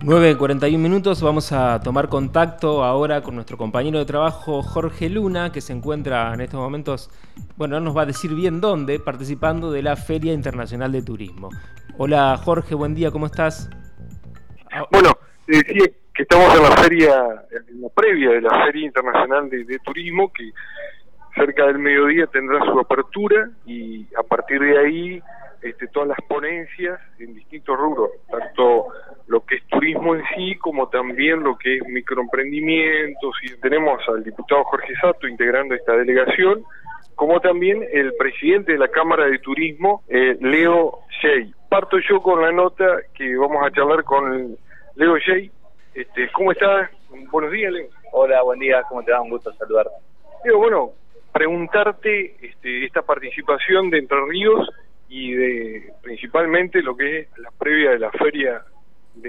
9.41 minutos, vamos a tomar contacto ahora con nuestro compañero de trabajo Jorge Luna, que se encuentra en estos momentos, bueno, no nos va a decir bien dónde, participando de la Feria Internacional de Turismo. Hola Jorge, buen día, ¿cómo estás? Ah, bueno, decía que estamos en la feria, en la previa de la Feria Internacional de, Turismo, que cerca del mediodía tendrá su apertura y a partir de ahí este, todas las ponencias en distintos rubros, tanto lo que es turismo en sí como también lo que es microemprendimientos y tenemos al diputado Jorge Sato integrando esta delegación como también el presidente de la Cámara de Turismo, eh, Leo Shea. Parto yo con la nota que vamos a charlar con Leo Shea. Este, ¿Cómo estás? Buenos días, Leo. Hola, buen día, ¿cómo te va? Un gusto saludarte. Leo, bueno, preguntarte este, esta participación de Entre Ríos y de principalmente lo que es la previa de la Feria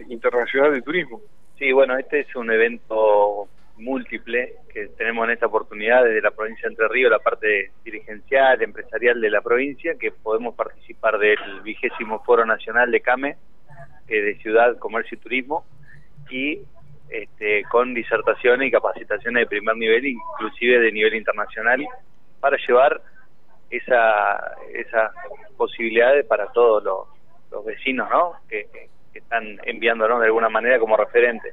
Internacional de Turismo. Sí, bueno, este es un evento múltiple que tenemos en esta oportunidad desde la provincia de Entre Ríos, la parte dirigencial, empresarial de la provincia, que podemos participar del vigésimo Foro Nacional de CAME, de Ciudad, Comercio y Turismo, y este, con disertaciones y capacitaciones de primer nivel, inclusive de nivel internacional, para llevar esa, esa posibilidades para todos los, vecinos, ¿no? Que, están enviándonos de alguna manera como referente.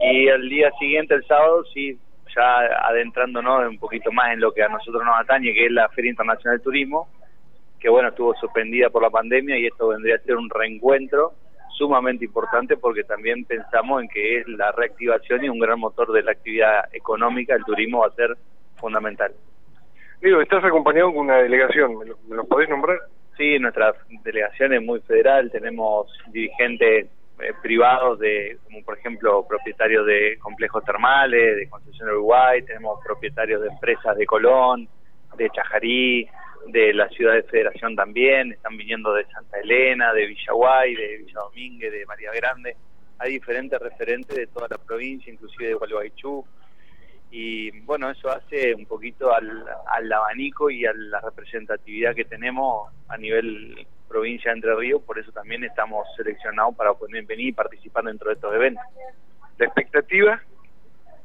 Y el día siguiente, el sábado, sí, ya adentrándonos un poquito más en lo que a nosotros nos atañe, que es la Feria Internacional de Turismo, que bueno, estuvo suspendida por la pandemia y esto vendría a ser un reencuentro sumamente importante porque también pensamos en que es la reactivación y un gran motor de la actividad económica, el turismo va a ser fundamental. Digo, estás acompañado con una delegación, ¿me lo, podés nombrar? Sí, nuestra delegación es muy federal, tenemos dirigentes eh, privados de, como por ejemplo, propietarios de complejos termales, de Concesión Uruguay, tenemos propietarios de empresas de Colón, de Chajarí, de la ciudad de Federación también, están viniendo de Santa Elena, de Villaguay, de Villa Domínguez, de María Grande, hay diferentes referentes de toda la provincia, inclusive de Gualeguaychú, y bueno, eso hace un poquito al, al, abanico y a la representatividad que tenemos a nivel provincia de Entre Ríos, por eso también estamos seleccionados para poder venir y participar dentro de estos eventos. ¿La expectativa?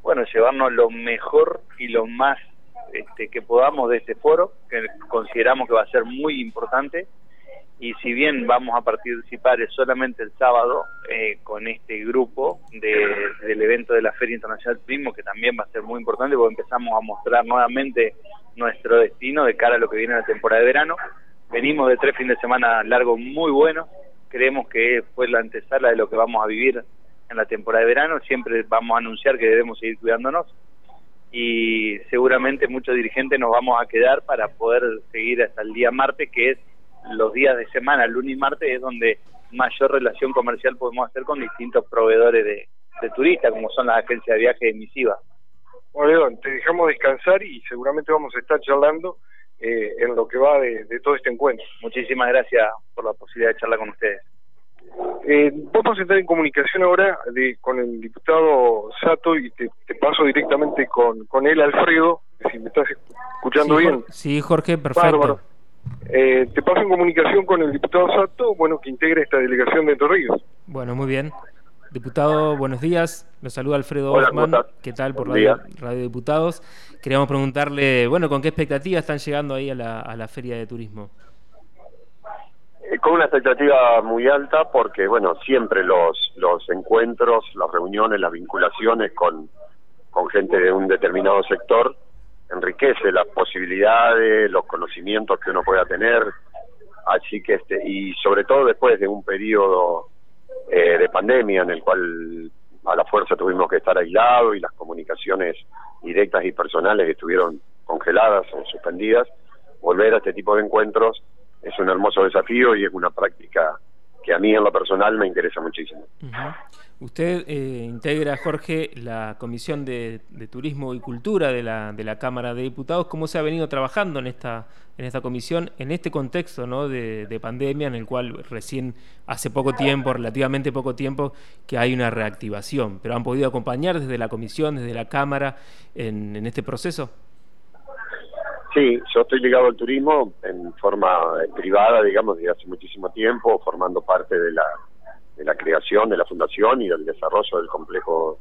Bueno, llevarnos lo mejor y lo más este, que podamos de este foro, que consideramos que va a ser muy importante, y si bien vamos a participar solamente el sábado eh, con este grupo del evento de la Feria Internacional de Turismo, que también va a ser muy importante porque empezamos a mostrar nuevamente nuestro destino de cara a lo que viene la temporada de verano. Venimos de tres fines de semana largos muy buenos, creemos que fue la antesala de lo que vamos a vivir en la temporada de verano, siempre vamos a anunciar que debemos seguir cuidándonos y seguramente muchos dirigentes nos vamos a quedar para poder seguir hasta el día martes, que es los días de semana, lunes y martes, es donde mayor relación comercial podemos hacer con distintos proveedores de, turistas, como son las agencias de viaje emisivas. Bueno, te dejamos descansar y seguramente vamos a estar charlando eh, en lo que va de, todo este encuentro. Muchísimas gracias por la posibilidad de charlar con ustedes. Eh, vamos a entrar en comunicación ahora de, con el diputado Sato y te, paso directamente con, con él, Alfredo, si me estás escuchando bien. Sí, Jorge, perfecto. Eh, te paso en comunicación con el diputado Sato, bueno, que integra esta delegación de Entre Ríos. Bueno, muy bien. Diputado, buenos días. Nos saluda Alfredo Osman. ¿Qué tal por Radio, Radio, Diputados? Queríamos preguntarle, bueno, ¿con qué expectativas están llegando ahí a la, a la Feria de Turismo? Eh, con una expectativa muy alta porque, bueno, siempre los, los encuentros, las reuniones, las vinculaciones con, con gente de un determinado sector enriquece las posibilidades, los conocimientos que uno pueda tener, así que este y sobre todo después de un periodo eh, de pandemia en el cual a la fuerza tuvimos que estar aislados y las comunicaciones directas y personales estuvieron congeladas o suspendidas, volver a este tipo de encuentros es un hermoso desafío y es una práctica que a mí en lo personal me interesa muchísimo. Usted eh, integra, Jorge, la Comisión de, Turismo y Cultura de la, de la Cámara de Diputados. ¿Cómo se ha venido trabajando en esta, en esta comisión, en este contexto ¿no? de, pandemia, en el cual recién hace poco tiempo, relativamente poco tiempo, que hay una reactivación? ¿Pero han podido acompañar desde la comisión, desde la Cámara, en, en este proceso? Sí, yo estoy ligado al turismo en forma privada, digamos, desde hace muchísimo tiempo, formando parte de la de la creación de la fundación y del desarrollo del complejo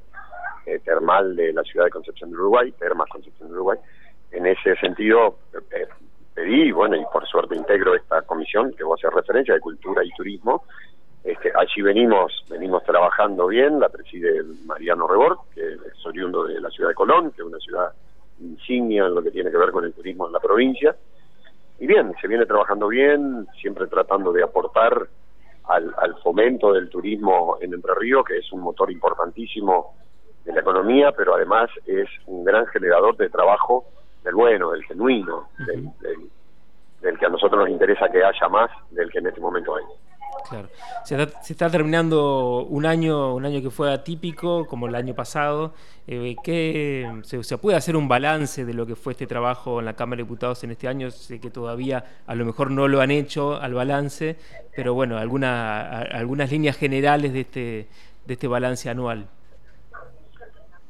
eh, termal de la ciudad de Concepción de Uruguay, Termas Concepción de Uruguay. En ese sentido, eh, pedí, bueno, y por suerte integro esta comisión que vos hacer referencia de cultura y turismo. Este, allí venimos, venimos trabajando bien, la preside Mariano Rebord, que es oriundo de la ciudad de Colón, que es una ciudad insignia en lo que tiene que ver con el turismo en la provincia. Y bien, se viene trabajando bien, siempre tratando de aportar al, al fomento del turismo en Entre Ríos, que es un motor importantísimo de la economía, pero además es un gran generador de trabajo del bueno, del genuino, del, del, que a nosotros nos interesa que haya más del que en este momento hay. Claro. Se está, terminando un año, un año que fue atípico, como el año pasado. Eh, ¿qué, se, puede hacer un balance de lo que fue este trabajo en la Cámara de Diputados en este año? Sé que todavía a lo mejor no lo han hecho al balance, pero bueno, alguna, algunas líneas generales de este, de este balance anual.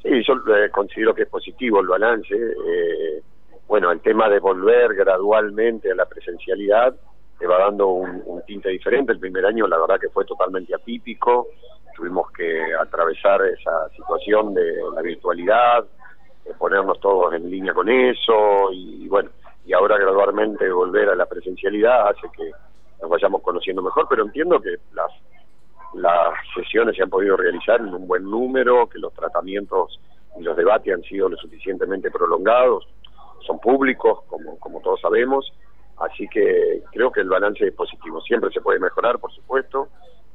Sí, yo eh, considero que es positivo el balance. Eh, bueno, el tema de volver gradualmente a la presencialidad te va dando un, tinte diferente. El primer año, la verdad, que fue totalmente atípico. Tuvimos que atravesar esa situación de la virtualidad, de ponernos todos en línea con eso y, bueno, y ahora gradualmente volver a la presencialidad hace que nos vayamos conociendo mejor, pero entiendo que las las sesiones se han podido realizar en un buen número, que los tratamientos y los debates han sido lo suficientemente prolongados, son públicos, como, como todos sabemos, así que creo que el balance es positivo. Siempre se puede mejorar, por supuesto,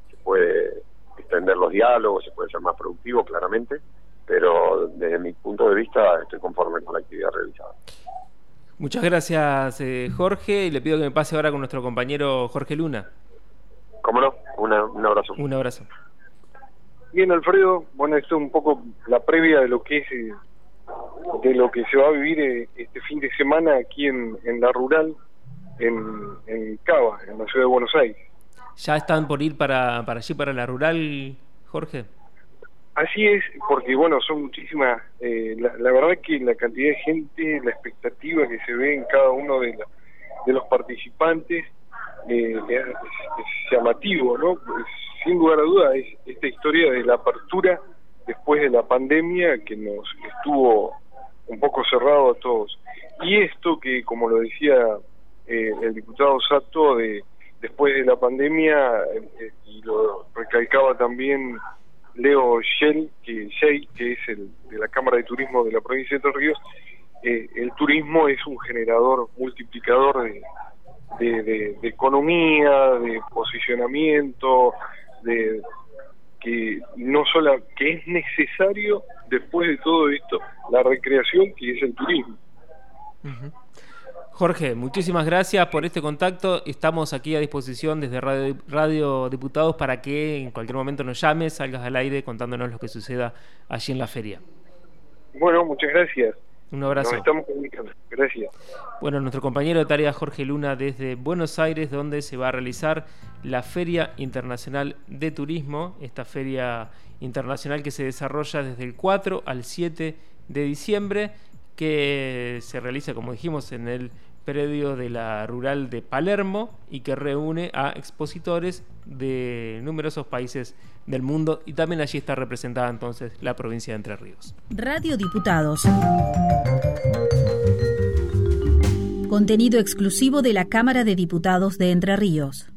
se puede extender los diálogos, se puede ser más productivo, claramente, pero desde mi punto de vista estoy conforme con la actividad realizada. Muchas gracias, eh, Jorge, y le pido que me pase ahora con nuestro compañero Jorge Luna. ¿Cómo no? un abrazo. Un abrazo. Bien, Alfredo, bueno, esto es un poco la previa de lo que es eh, de lo que se va a vivir eh, este fin de semana aquí en, en la rural, en, en Cava, en la ciudad de Buenos Aires. ¿Ya están por ir para, para allí, para la rural, Jorge? Así es, porque bueno, son muchísimas, eh, la, verdad que la cantidad de gente, la expectativa que se ve en cada uno de, de los participantes eh, es, llamativo, ¿no? Pues, sin lugar a duda es esta historia de la apertura después de la pandemia que nos estuvo un poco cerrado a todos. Y esto que, como lo decía eh, el diputado Sato, de después de la pandemia, eh, y lo recalcaba también Leo Shell, que, que es el de la Cámara de Turismo de la provincia de Entre Ríos, eh, el turismo es un generador multiplicador de, de, economía, de posicionamiento, de que no solo que es necesario después de todo esto la recreación que es el turismo. Jorge, muchísimas gracias por este contacto. Estamos aquí a disposición desde Radio, Radio, Diputados para que en cualquier momento nos llames, salgas al aire contándonos lo que suceda allí en la feria. Bueno, muchas gracias. Un abrazo. Nos estamos comunicando. Gracias. Bueno, nuestro compañero de tarea Jorge Luna desde Buenos Aires, donde se va a realizar la Feria Internacional de Turismo, esta feria internacional que se desarrolla desde el 4 al 7 de diciembre, que se realiza, como dijimos, en el predio de la rural de Palermo y que reúne a expositores de numerosos países del mundo y también allí está representada entonces la provincia de Entre Ríos. Radio Diputados. Contenido exclusivo de la Cámara de Diputados de Entre Ríos.